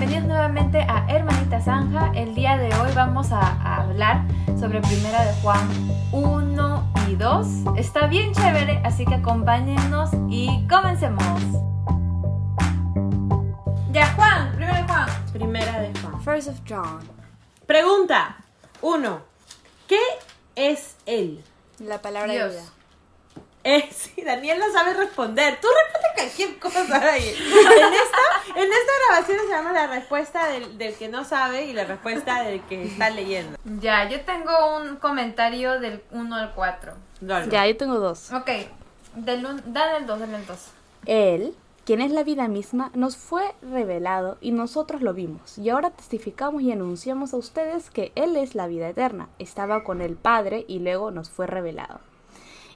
bienvenidos nuevamente a Hermanita Zanja. El día de hoy vamos a, a hablar sobre Primera de Juan 1 y 2. Está bien chévere, así que acompáñennos y comencemos. Ya, Juan, Primera de Juan. Primera de Juan. First of John. Pregunta 1. ¿Qué es él? La palabra Dios. de vida. Eh, sí, Daniel no sabe responder. Tú responde cualquier cosa ahí. En esta, en esta grabación se llama la respuesta del, del que no sabe y la respuesta del que está leyendo. Ya, yo tengo un comentario del 1 al 4. Dale. Ya, yo tengo dos. Ok, del un- dale el 2, dale el 2. Él, quien es la vida misma, nos fue revelado y nosotros lo vimos. Y ahora testificamos y anunciamos a ustedes que Él es la vida eterna. Estaba con el Padre y luego nos fue revelado.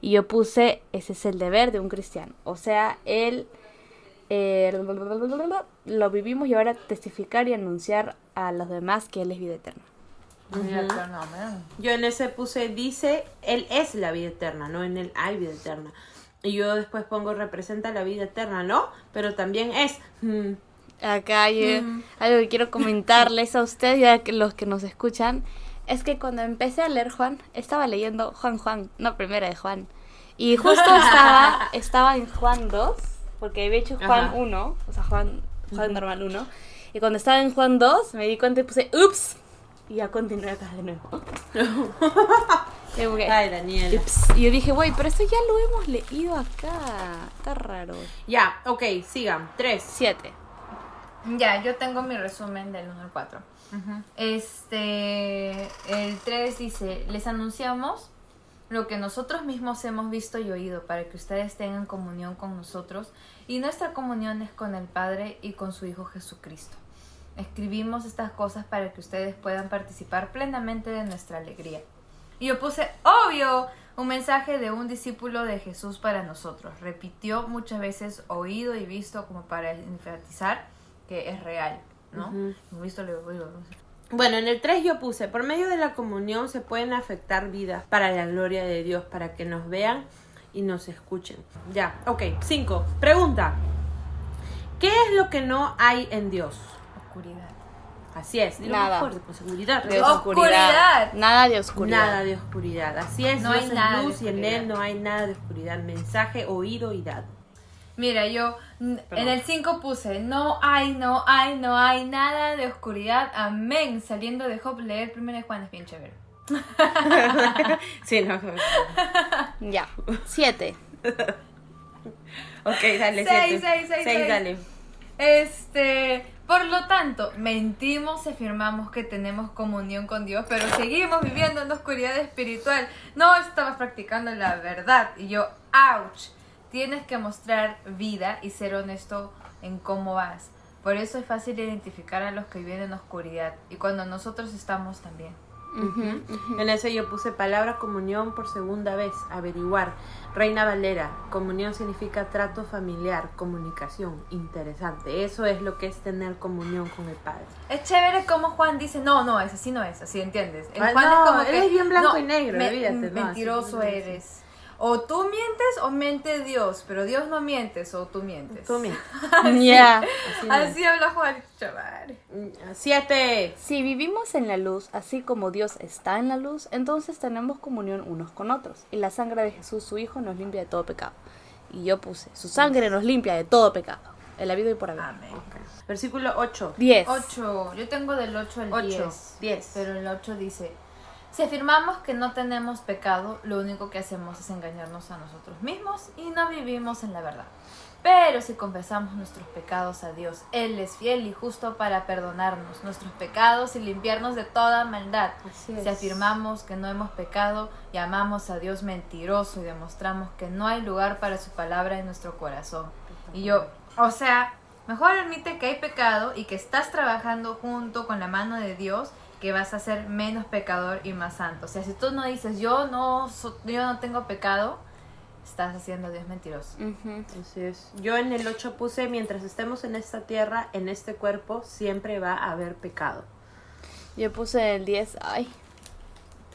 Y yo puse, ese es el deber de un cristiano. O sea, Él eh, lo vivimos y ahora testificar y anunciar a los demás que Él es vida eterna. Yo en ese puse, dice, él es la vida eterna, no en él hay vida eterna. Y yo después pongo, representa la vida eterna, ¿no? Pero también es... mm, Acá hay eh, algo que quiero comentarles a ustedes y a que- los que nos escuchan. Es que cuando empecé a leer Juan, estaba leyendo Juan Juan, no primera de Juan. Y justo estaba, estaba en Juan 2, porque había hecho Juan Ajá. 1, o sea, Juan, Juan normal 1. Y cuando estaba en Juan 2, me di cuenta y puse, ups, y ya continué acá de nuevo. Y como que, Ay, Daniela. ups. Y yo dije, güey, pero eso ya lo hemos leído acá. Está raro. Ya, ok, sigan. Tres. 7. Ya, yo tengo mi resumen del 1 al 4. Este, el 3 dice, les anunciamos lo que nosotros mismos hemos visto y oído para que ustedes tengan comunión con nosotros y nuestra comunión es con el Padre y con su Hijo Jesucristo. Escribimos estas cosas para que ustedes puedan participar plenamente de nuestra alegría. Y yo puse, obvio, un mensaje de un discípulo de Jesús para nosotros. Repitió muchas veces oído y visto como para enfatizar que es real, ¿no? Le oído. Bueno, en el 3 yo puse, por medio de la comunión se pueden afectar vidas para la gloria de Dios, para que nos vean y nos escuchen. Ya, ok, 5. Pregunta. ¿Qué es lo que no hay en Dios? Oscuridad. Así es, dilo Nada. más fuerte, con seguridad. De Oscuridad. Nada de oscuridad. Nada de oscuridad. Así es, No Dios hay es nada de luz y en. Él no hay nada de oscuridad. Mensaje oído y dado. Mira, yo Perdón. en el 5 puse, no hay, no hay, no hay nada de oscuridad, amén. Saliendo de Job, leer primero de Juan es bien chévere. sí, no. Ya. Siete. Ok, dale, Seis, siete. seis, seis, Seis, seis. dale. Este, por lo tanto, mentimos afirmamos que tenemos comunión con Dios, pero seguimos viviendo en oscuridad espiritual. No estabas practicando la verdad. Y yo, ouch, tienes que mostrar vida y ser honesto en cómo vas. Por eso es fácil identificar a los que viven en oscuridad y cuando nosotros estamos también. En ese yo puse palabra comunión por segunda vez, averiguar. Reina Valera, comunión significa trato familiar, comunicación, interesante. Eso es lo que es tener comunión con el Padre. Es chévere como Juan dice, no, no es así, no es así, ¿entiendes? El Ah, Juan no, es como que es bien blanco no, y negro, me- olvídate, no, así mentiroso no es así. eres. O tú mientes o miente Dios, pero Dios no mientes o tú mientes. Tú. Ya. Así no es. Así habla Juan, chaval. Siete. Si vivimos en la luz, así como Dios está en la luz, entonces tenemos comunión unos con otros. Y la sangre de Jesús, su Hijo, nos limpia de todo pecado. Y yo puse, su sangre nos limpia de todo pecado. El habido y por haber. Amén. Versículo 8. Diez. 8. Yo tengo del 8 al 8. 10. 10. Pero el 8 dice, si afirmamos que no tenemos pecado, lo único que hacemos es engañarnos a nosotros mismos y no vivimos en la verdad. Pero si confesamos nuestros pecados a Dios, Él es fiel y justo para perdonarnos nuestros pecados y limpiarnos de toda maldad. Si afirmamos que no hemos pecado, llamamos a Dios mentiroso y demostramos que no hay lugar para su palabra en nuestro corazón. Y yo, o sea, mejor admite que hay pecado y que estás trabajando junto con la mano de Dios que vas a ser menos pecador y más santo. O sea, si tú no dices yo no so- yo no tengo pecado, estás haciendo a Dios mentiroso. Así es. Yo en el 8 puse, mientras estemos en esta tierra, en este cuerpo, siempre va a haber pecado. Yo puse el 10. Ay.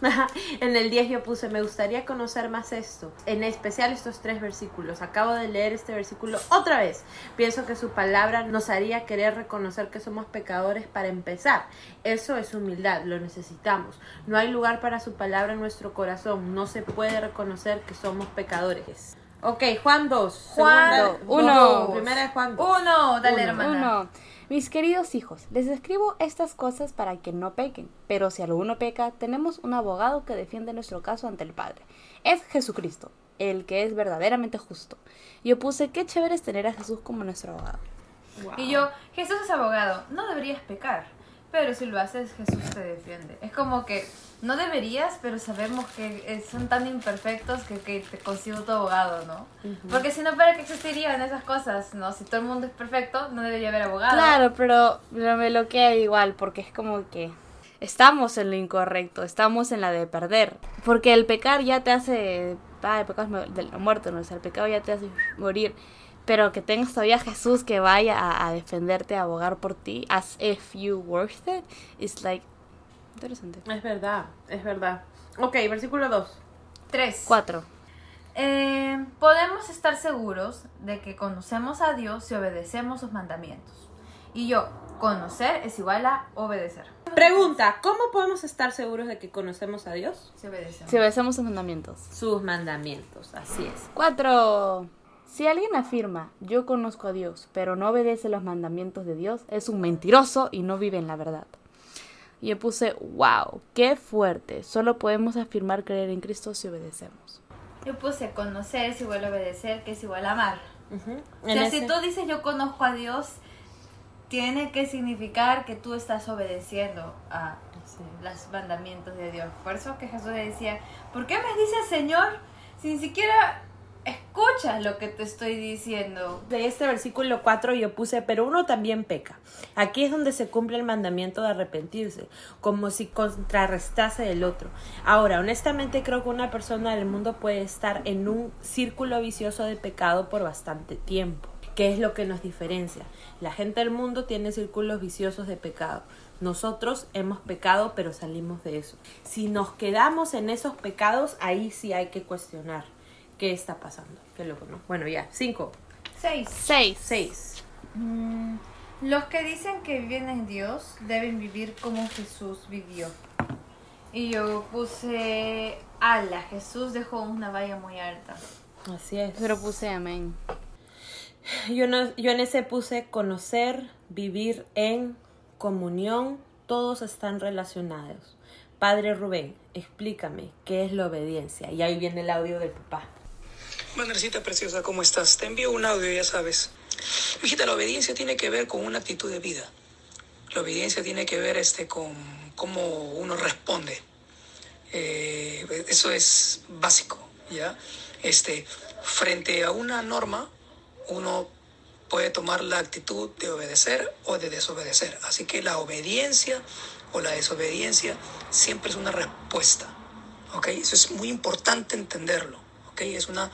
en el 10 yo puse, me gustaría conocer más esto, en especial estos tres versículos. Acabo de leer este versículo otra vez. Pienso que su palabra nos haría querer reconocer que somos pecadores para empezar. Eso es humildad, lo necesitamos. No hay lugar para su palabra en nuestro corazón. No se puede reconocer que somos pecadores. Ok, Juan 2. Juan uno. Primera de Juan 2. Uno, dale Uno. hermana. Uno. Mis queridos hijos, les escribo estas cosas para que no pequen, pero si alguno peca, tenemos un abogado que defiende nuestro caso ante el Padre. Es Jesucristo, el que es verdaderamente justo. Yo puse, qué chévere es tener a Jesús como nuestro abogado. Y yo, Jesús es abogado, no deberías pecar, pero si lo haces, Jesús te defiende. Es como que no deberías, pero sabemos que eh, son tan imperfectos que, que te consigo tu abogado, ¿no? Porque si no, ¿para qué existirían esas cosas? ¿No? Si todo el mundo es perfecto, no debería haber abogado. Claro, pero, pero me lo queda igual, porque es como que estamos en lo incorrecto, estamos en la de perder. Porque el pecar ya te hace. Ah, el pecado es de la muerte, ¿no? O sea, el pecado ya te hace morir. Pero que tengas todavía a Jesús que vaya a, a defenderte, a abogar por ti, as if you worth it, is like. Interesante. Es verdad, es verdad. Ok, versículo 2. Tres. Cuatro. Eh, podemos estar seguros de que conocemos a Dios y obedecemos sus mandamientos. Y yo, conocer es igual a obedecer. Pregunta, ¿cómo podemos estar seguros de que conocemos a Dios? Se obedece. Si obedecemos sus mandamientos. Sus mandamientos, así es. Cuatro. Si alguien afirma, yo conozco a Dios, pero no obedece los mandamientos de Dios, es un mentiroso y no vive en la verdad. Y yo puse, wow, qué fuerte. Solo podemos afirmar creer en Cristo si obedecemos. Yo puse conocer es igual a obedecer, que es igual a amar. Ujú. O En sea, ese- si tú dices yo conozco a Dios, tiene que significar que tú estás obedeciendo a Sí. los mandamientos de Dios. Por eso que Jesús le decía, ¿por qué me dices Señor si ni siquiera escuchas lo que te estoy diciendo? De este versículo 4 yo puse, pero uno también peca. Aquí es donde se cumple el mandamiento de arrepentirse, como si contrarrestase el otro. Ahora, honestamente creo que una persona del mundo puede estar en un círculo vicioso de pecado por bastante tiempo. ¿Qué es lo que nos diferencia? La gente del mundo tiene círculos viciosos de pecado. Nosotros hemos pecado, pero salimos de eso. Si nos quedamos en esos pecados, ahí sí hay que cuestionar qué está pasando. Qué loco, ¿no? Bueno, ya, cinco. Seis. Seis. 6. Mm, los que dicen que viven en Dios deben vivir como Jesús vivió. Y yo puse, ala, Jesús dejó una valla muy alta. Así es. Pero puse amén. Yo, no, yo en ese puse conocer, vivir en comunión, todos están relacionados. Padre Rubén, explícame qué es la obediencia. Y ahí viene el audio del papá. Manercita preciosa, ¿cómo estás? Te envío un audio, ya sabes. Mijita, la obediencia tiene que ver con una actitud de vida. La obediencia tiene que ver este, con cómo uno responde. Eh, eso es básico, ¿ya? Este, frente a una norma, uno puede tomar la actitud de obedecer o de desobedecer. Así que la obediencia o la desobediencia siempre es una respuesta. ¿Ok? Eso es muy importante entenderlo. ¿Ok? Es una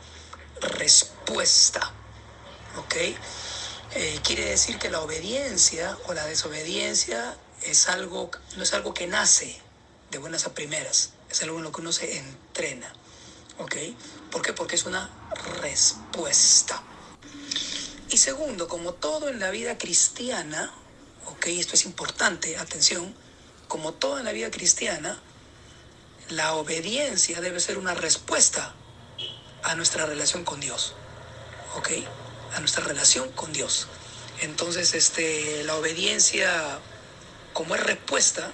respuesta. ¿Ok? Eh, quiere decir que la obediencia o la desobediencia es algo, no es algo que nace de buenas a primeras, es algo en lo que uno se entrena. ¿Ok? ¿Por qué? Porque es una respuesta. Y segundo, como todo en la vida cristiana, ok, esto es importante, atención, como todo en la vida cristiana, la obediencia debe ser una respuesta a nuestra relación con Dios, ok, a nuestra relación con Dios. Entonces, este, la obediencia, como es respuesta,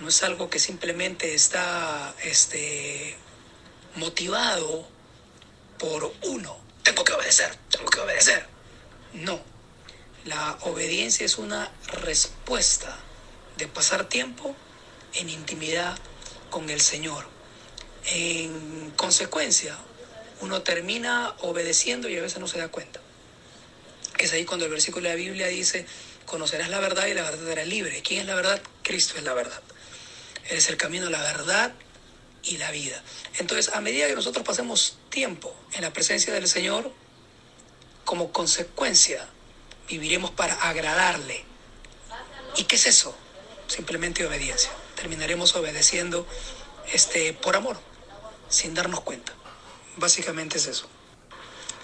no es algo que simplemente está, este, motivado por uno. Tengo que obedecer, tengo que obedecer. No, la obediencia es una respuesta de pasar tiempo en intimidad con el Señor. En consecuencia, uno termina obedeciendo y a veces no se da cuenta. Es ahí cuando el versículo de la Biblia dice, conocerás la verdad y la verdad te libre. ¿Quién es la verdad? Cristo es la verdad. Él es el camino, la verdad y la vida. Entonces, a medida que nosotros pasemos tiempo en la presencia del Señor, como consecuencia, viviremos para agradarle. ¿Y qué es eso? Simplemente obediencia. Terminaremos obedeciendo este, por amor, sin darnos cuenta. Básicamente es eso.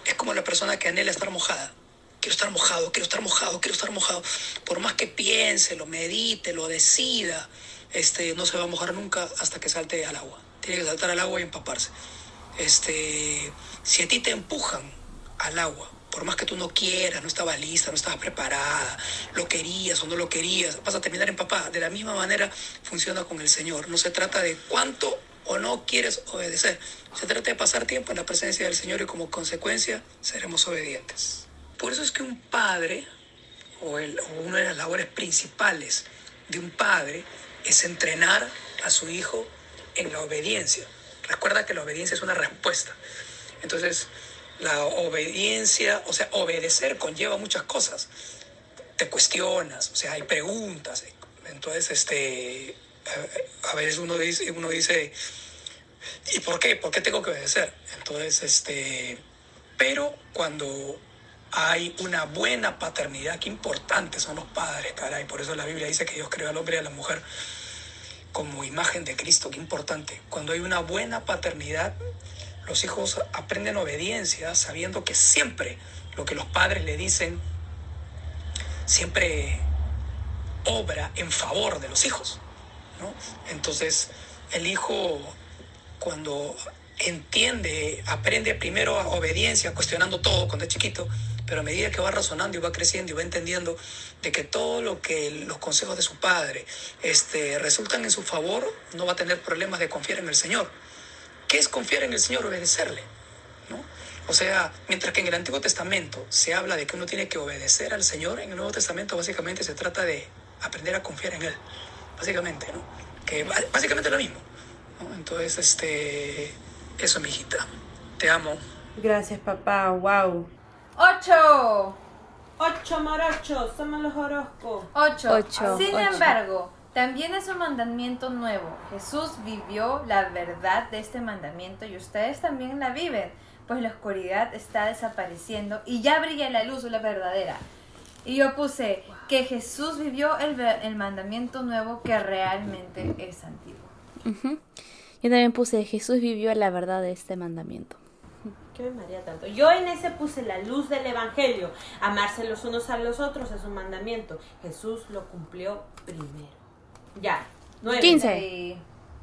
Es como la persona que anhela estar mojada. Quiero estar mojado, quiero estar mojado, quiero estar mojado. Por más que piense, lo medite, lo decida, este, no se va a mojar nunca hasta que salte al agua. Tiene que saltar al agua y empaparse. Este, si a ti te empujan al agua, por más que tú no quieras, no estabas lista, no estabas preparada, lo querías o no lo querías, vas a terminar empapada. De la misma manera funciona con el Señor. No se trata de cuánto o no quieres obedecer. Se trata de pasar tiempo en la presencia del Señor y como consecuencia seremos obedientes. Por eso es que un padre, o, el, o una de las labores principales de un padre, es entrenar a su hijo en la obediencia. Recuerda que la obediencia es una respuesta. Entonces, la obediencia, o sea, obedecer conlleva muchas cosas. Te cuestionas, o sea, hay preguntas. Entonces, este, a veces uno dice, uno dice, ¿y por qué? ¿Por qué tengo que obedecer? Entonces, este, pero cuando hay una buena paternidad, qué importantes son los padres, caray. Por eso la Biblia dice que Dios creó al hombre y a la mujer como imagen de Cristo, qué importante. Cuando hay una buena paternidad, los hijos aprenden obediencia sabiendo que siempre lo que los padres le dicen siempre obra en favor de los hijos. Entonces el hijo cuando entiende, aprende primero a obediencia, cuestionando todo cuando es chiquito, pero a medida que va razonando y va creciendo y va entendiendo de que todo lo que los consejos de su padre este, resultan en su favor, no va a tener problemas de confiar en el Señor. ¿Qué es confiar en el Señor? Obedecerle. ¿no? O sea, mientras que en el Antiguo Testamento se habla de que uno tiene que obedecer al Señor, en el Nuevo Testamento básicamente se trata de aprender a confiar en Él. Básicamente, ¿no? Que básicamente es lo mismo. ¿no? Entonces, este, eso, mi hijita. Te amo. Gracias, papá. Wow. ¡Ocho! Ocho morochos, somos los Orozco. Ocho. Ocho. Sin Ocho. embargo, también es un mandamiento nuevo. Jesús vivió la verdad de este mandamiento y ustedes también la viven, pues la oscuridad está desapareciendo y ya brilla la luz, la verdadera. Y yo puse que Jesús vivió el, el mandamiento nuevo que realmente es antiguo. Ujú. Yo también puse, Jesús vivió la verdad de este mandamiento. ¿Qué me maría tanto? Yo en ese puse la luz del Evangelio. Amarse los unos a los otros es un mandamiento. Jesús lo cumplió primero. Ya. Nueve. 15. Y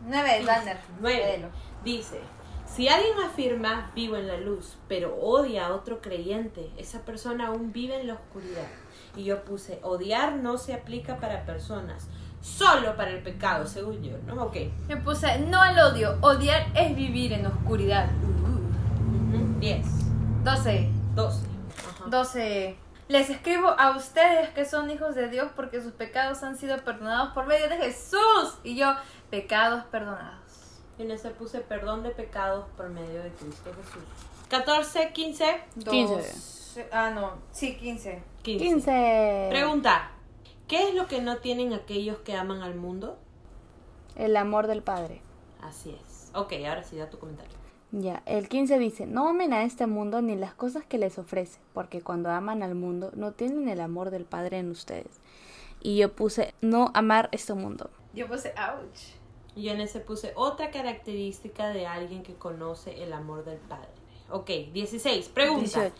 nueve, Lander. Nueve. léelo. Dice, si alguien afirma vivo en la luz, pero odia a otro creyente, esa persona aún vive en la oscuridad. Y yo puse, odiar no se aplica para personas, solo para el pecado, según yo, ¿no? Ok. Yo puse no al odio, odiar es vivir en oscuridad. Ujú. Diez. 12. Doce. Ajá. 12. Les escribo a ustedes que son hijos de Dios porque sus pecados han sido perdonados por medio de Jesús. Y yo, pecados perdonados. Y en ese puse perdón de pecados por medio de Cristo Jesús. 14, 15, 15. Doce- Ah, no. Sí, 15. 15. 15. Pregunta, ¿qué es lo que no tienen aquellos que aman al mundo? El amor del Padre. Así es. Ok, ahora sí da tu comentario. Ya, el 15 dice, no amen a este mundo ni las cosas que les ofrece, porque cuando aman al mundo no tienen el amor del Padre en ustedes. Y yo puse, no amar este mundo. Yo puse ouch. Y yo en ese puse otra característica de alguien que conoce el amor del Padre. Ok, 16. Pregunta. 18.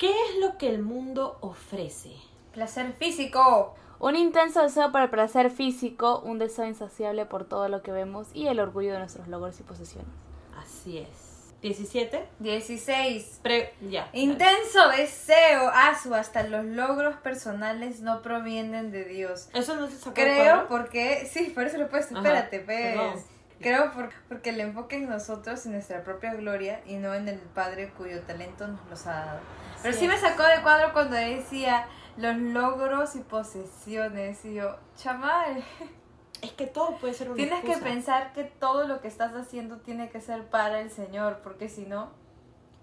¿Qué es lo que el mundo ofrece? Placer físico. Un intenso deseo por el placer físico, un deseo insaciable por todo lo que vemos y el orgullo de nuestros logros y posesiones. Así es. 17. 16. Pre ya. Intenso deseo, asu, hasta los logros personales no provienen de Dios. Eso no se sacó Creo porque, sí, por eso lo he puesto, Ajá, espérate, pues. perdón. Creo por- porque el enfoque en nosotros, en nuestra propia gloria y no en el Padre cuyo talento nos los ha dado. Pero Así sí me es. sacó de cuadro cuando decía los logros y posesiones y yo, chamal, Es que todo puede ser una tienes que excusa. pensar que todo lo que estás haciendo tiene que ser para el Señor, porque si no,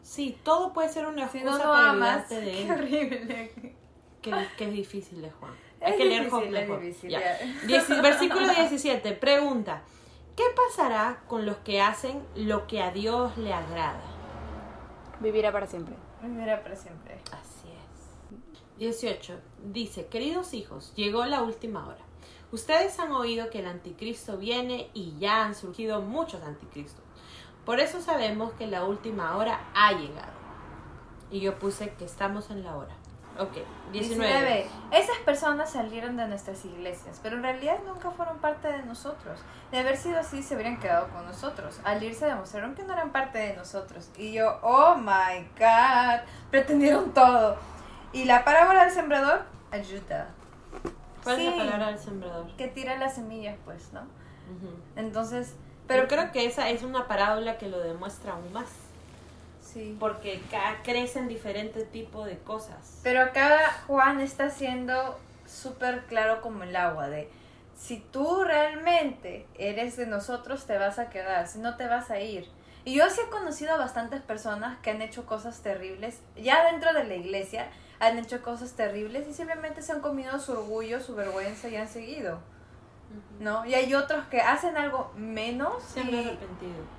Sí, todo puede ser una si excusa no, no para amas, de qué él. horrible. Que, que es difícil de Juan. Es Hay que leer difícil, Job es difícil, Ya. ya. Dieci- versículo 17. Pregunta. ¿Qué pasará con los que hacen lo que a Dios le agrada? Vivirá para siempre. Mira para siempre. Así es. 18. Dice, queridos hijos, llegó la última hora. Ustedes han oído que el anticristo viene y ya han surgido muchos anticristos. Por eso sabemos que la última hora ha llegado. Y yo puse que estamos en la hora. Ok, 19. 19. Esas personas salieron de nuestras iglesias, pero en realidad nunca fueron parte de nosotros. De haber sido así, se habrían quedado con nosotros. Al irse demostraron que no eran parte de nosotros. Y yo, oh my god, pretendieron todo. Y la parábola del sembrador ayuda. ¿Cuál es la palabra del sembrador? Que tira las semillas, pues, ¿no? Entonces, Pero pero creo que esa es una parábola que lo demuestra aún más. Sí. Porque crecen diferentes tipos de cosas. Pero acá Juan está siendo súper claro como el agua de si tú realmente eres de nosotros te vas a quedar, si no te vas a ir. Y yo sí he conocido a bastantes personas que han hecho cosas terribles, ya dentro de la iglesia han hecho cosas terribles y simplemente se han comido su orgullo, su vergüenza y han seguido, ¿no? Y hay otros que hacen algo menos Se han y- arrepentido.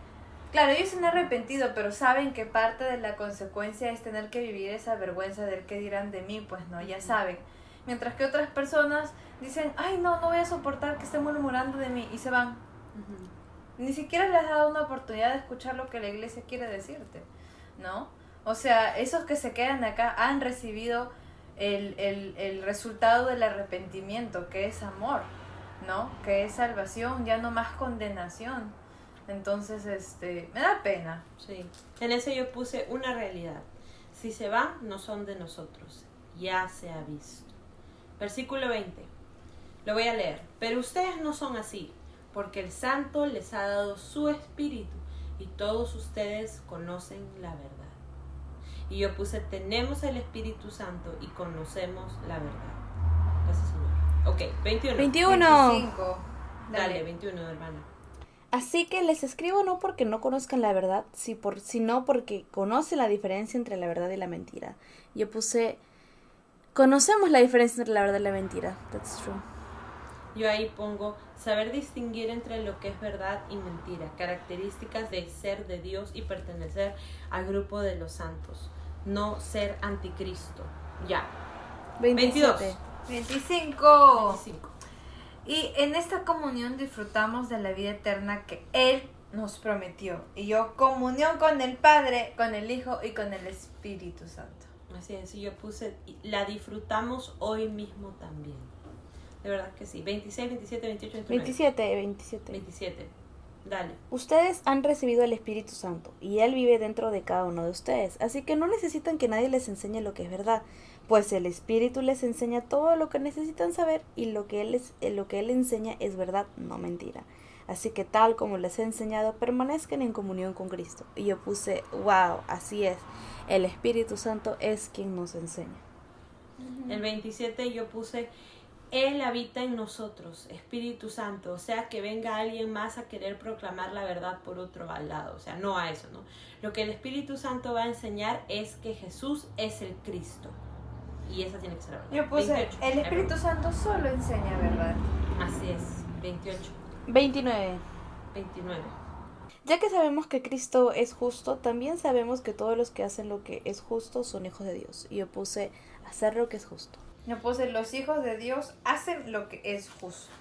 Claro, ellos se han arrepentido, pero saben que parte de la consecuencia es tener que vivir esa vergüenza del que dirán de mí, pues no, ya saben. Mientras que otras personas dicen, ay no, no voy a soportar que estén murmurando de mí y se van. Ujú. Ni siquiera les has dado una oportunidad de escuchar lo que la iglesia quiere decirte, ¿no? O sea, esos que se quedan acá han recibido el, el, el resultado del arrepentimiento, que es amor, ¿no? Que es salvación, ya no más condenación. Entonces, este, me da pena. Sí. En ese yo puse una realidad. Si se van, no son de nosotros. Ya se ha visto. Versículo 20. Lo voy a leer. Pero ustedes no son así, porque el Santo les ha dado su espíritu y todos ustedes conocen la verdad. Y yo puse, tenemos el Espíritu Santo y conocemos la verdad. Gracias, Señor. Ok, 21. 21. 25. Dale, 21, hermana. Así que les escribo no porque no conozcan la verdad, si por- sino porque conocen la diferencia entre la verdad y la mentira. Yo puse, conocemos la diferencia entre la verdad y la mentira. That's true. Yo ahí pongo saber distinguir entre lo que es verdad y mentira, características de ser de Dios y pertenecer al grupo de los santos, no ser anticristo. Ya. 27. 25. 25. Y en esta comunión disfrutamos de la vida eterna que Él nos prometió. Y yo, comunión con el Padre, con el Hijo y con el Espíritu Santo. Así es, y yo puse, la disfrutamos hoy mismo también. De verdad que sí. 26, 27, 28, 29. 27, 27. 27. Dale. Ustedes han recibido el Espíritu Santo y Él vive dentro de cada uno de ustedes, así que no necesitan que nadie les enseñe lo que es verdad, pues el Espíritu les enseña todo lo que necesitan saber y lo que Él, es, eh, lo que él enseña es verdad, no mentira. Así que tal como les he enseñado, permanezcan en comunión con Cristo. Y yo puse, wow, así es, el Espíritu Santo es quien nos enseña. El 27 yo puse, Él habita en nosotros, Espíritu Santo, o sea que venga alguien más a querer proclamar la verdad por otro al lado, o sea, no a eso, ¿no? Lo que el Espíritu Santo va a enseñar es que Jesús es el Cristo. Y esa tiene que ser la verdad. Yo puse, 28. el Espíritu Santo solo enseña verdad. Así es, 28, 29. 29. Ya que sabemos que Cristo es justo, también sabemos que todos los que hacen lo que es justo son hijos de Dios. Y yo puse hacer lo que es justo. Yo puse, los hijos de Dios hacen lo que es justo.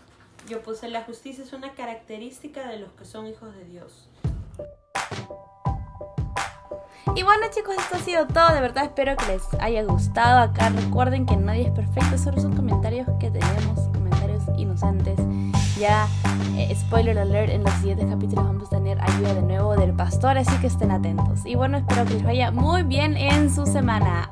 Yo puse, la justicia es una característica de los que son hijos de Dios. Y bueno chicos, esto ha sido todo. De verdad espero que les haya gustado. Acá recuerden que nadie es perfecto, solo son comentarios que tenemos, comentarios inocentes. Ya, eh, spoiler alert, en los siguientes capítulos vamos a tener ayuda de nuevo del pastor, así que estén atentos. Y bueno, espero que les vaya muy bien en su semana.